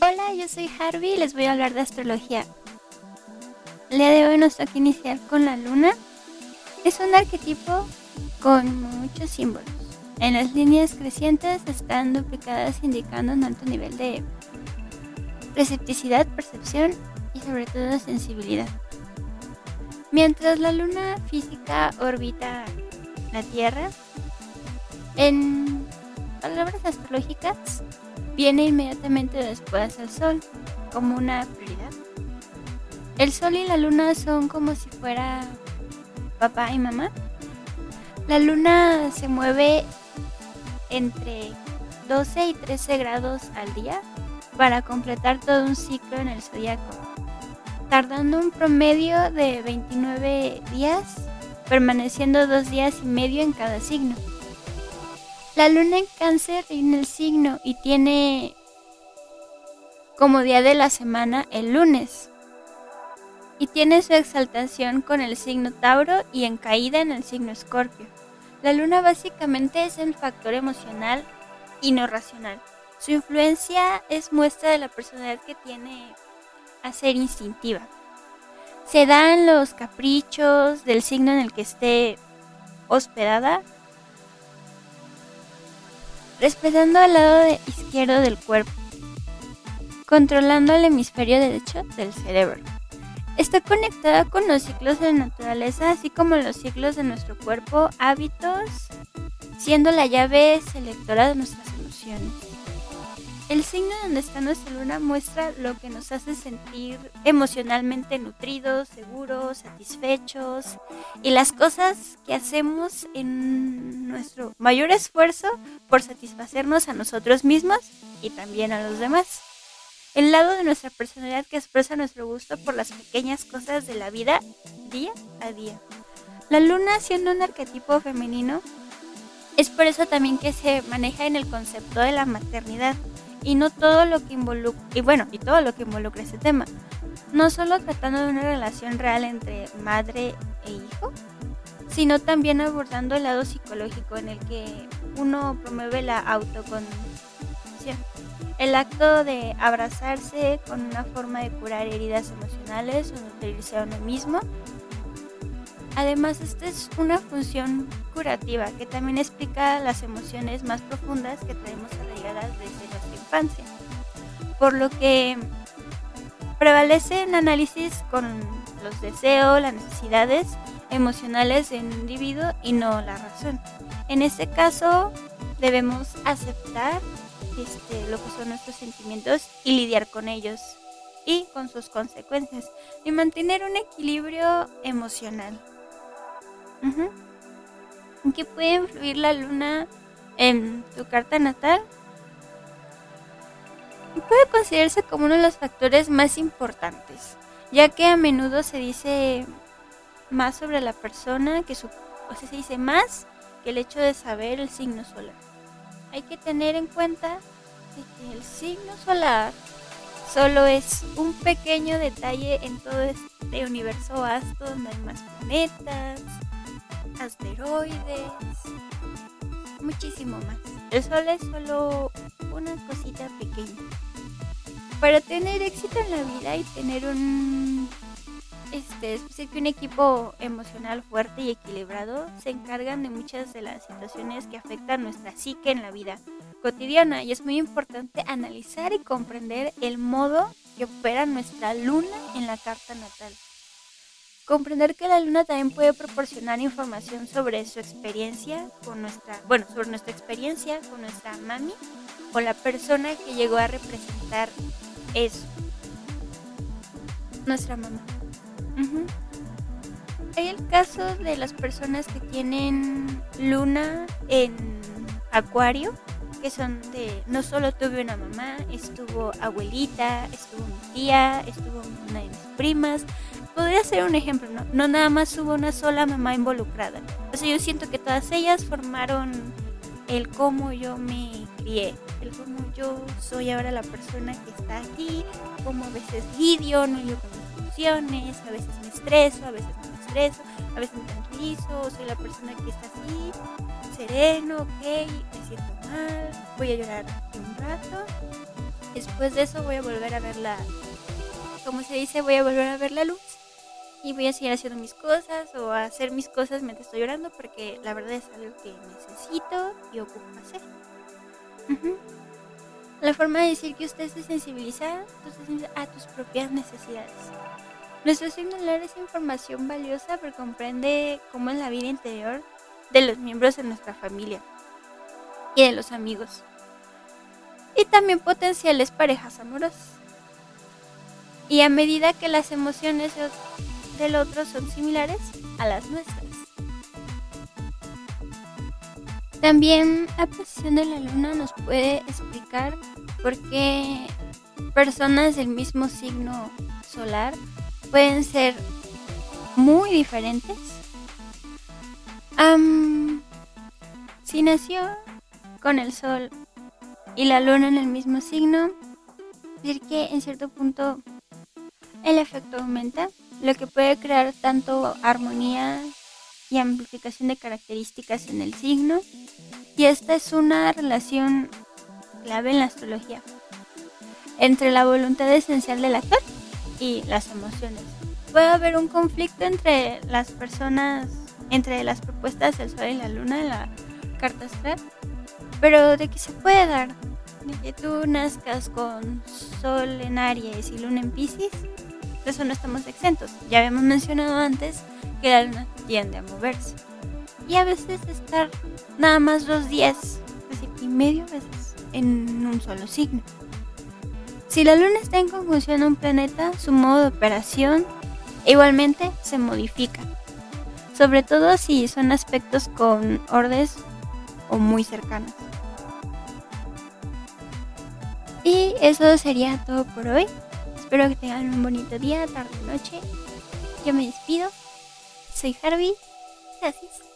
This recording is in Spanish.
Hola, yo soy Harvey y les voy a hablar de astrología. El día de hoy nos toca iniciar con la luna. Es un arquetipo con muchos símbolos. En las líneas crecientes están duplicadas indicando un alto nivel de recepticidad, percepción y sobre todo sensibilidad. Mientras la luna física orbita la Tierra, en palabras astrológicas, viene inmediatamente después el Sol, como una prioridad. El Sol y la Luna son como si fuera papá y mamá. La Luna se mueve entre 12 y 13 grados al día para completar todo un ciclo en el zodiaco, tardando un promedio de 29 días, permaneciendo dos días y medio en cada signo. La luna en cáncer en el signo y tiene como día de la semana el lunes. Y tiene su exaltación con el signo Tauro y en caída en el signo Escorpio. La luna básicamente es el factor emocional y no racional. Su influencia es muestra de la personalidad que tiene a ser instintiva. Se dan los caprichos del signo en el que esté hospedada respetando al lado izquierdo del cuerpo, controlando el hemisferio derecho del cerebro. Está conectada con los ciclos de la naturaleza, así como los ciclos de nuestro cuerpo, hábitos, siendo la llave selectora de nuestras emociones. El signo donde está nuestra luna muestra lo que nos hace sentir emocionalmente nutridos, seguros, satisfechos y las cosas que hacemos en nuestro mayor esfuerzo por satisfacernos a nosotros mismos y también a los demás. El lado de nuestra personalidad que expresa nuestro gusto por las pequeñas cosas de la vida día a día. La luna siendo un arquetipo femenino, es por eso también que se maneja en el concepto de la maternidad y no todo lo que involucra, y bueno, todo lo que involucra ese tema. No solo tratando de una relación real entre madre e hijo, sino también abordando el lado psicológico en el que uno promueve la autoconcepción. El acto de abrazarse con una forma de curar heridas emocionales o nutrirse a uno mismo. Además, esta es una función curativa que también explica las emociones más profundas que traemos arraigadas desde por lo que prevalece en análisis con los deseos, las necesidades emocionales del individuo y no la razón. En este caso debemos aceptar este, lo que son nuestros sentimientos y lidiar con ellos y con sus consecuencias y mantener un equilibrio emocional. ¿En qué puede influir la luna en tu carta natal? Y puede considerarse como uno de los factores más importantes, ya que a menudo se dice más sobre la persona que su, o sea, se dice más que el hecho de saber el signo solar. Hay que tener en cuenta que el signo solar solo es un pequeño detalle en todo este universo vasto donde hay más planetas, asteroides, muchísimo más. El sol es solo una cosita pequeña. Para tener éxito en la vida y tener un este, es que un equipo emocional fuerte y equilibrado se encargan de muchas de las situaciones que afectan nuestra psique en la vida cotidiana y es muy importante analizar y comprender el modo que opera nuestra luna en la carta natal. Comprender que la luna también puede proporcionar información sobre su experiencia con nuestra, bueno, sobre nuestra experiencia con nuestra mami o la persona que llegó a representar eso. Nuestra mamá. Hay el caso de las personas que tienen luna en acuario, que son de, no solo tuve una mamá, estuvo abuelita, estuvo mi tía, estuvo una de mis primas. Podría ser un ejemplo, ¿no? No nada más hubo una sola mamá involucrada. O sea, yo siento que todas ellas formaron el cómo yo me crié, el cómo yo soy ahora la persona que está aquí, cómo a veces lidio, no yo con mis emociones, a veces me estreso, a veces no me estreso, a veces me tranquilizo, soy la persona que está así, sereno, ok, me siento mal, voy a llorar un rato Después de eso voy a volver a ver la, como se dice, voy a volver a ver la luz y voy a seguir haciendo mis cosas o a hacer mis cosas mientras estoy llorando porque la verdad es algo que necesito y ocupo hacer. La forma de decir que usted se sensibiliza a tus propias necesidades. Nuestro signo es información valiosa porque comprende cómo es la vida interior de los miembros de nuestra familia y de los amigos. Y también potenciales parejas amorosas. Y a medida que las emociones del otro son similares a las nuestras. También la posición de la luna nos puede explicar por qué personas del mismo signo solar pueden ser muy diferentes. si nació con el sol y la luna en el mismo signo, decir que en cierto punto el efecto aumenta, lo que puede crear tanto armonía y amplificación de características en el signo. Y esta es una relación clave en la astrología entre la voluntad esencial del actor y las emociones. Puede haber un conflicto entre las personas, entre las propuestas del Sol y la Luna en la carta astral, pero de que se puede dar, de que tú nazcas con Sol en Aries y Luna en Pisces, eso no estamos exentos. Ya habíamos mencionado antes que la Luna tiende a moverse. Y a veces estar nada más dos días, así y medio veces, en un solo signo. Si la Luna está en conjunción a un planeta, su modo de operación igualmente se modifica. Sobre todo si son aspectos con ordes o muy cercanos. Y eso sería todo por hoy. Espero que tengan un bonito día, tarde, noche. Yo me despido. Soy Harvey. Gracias.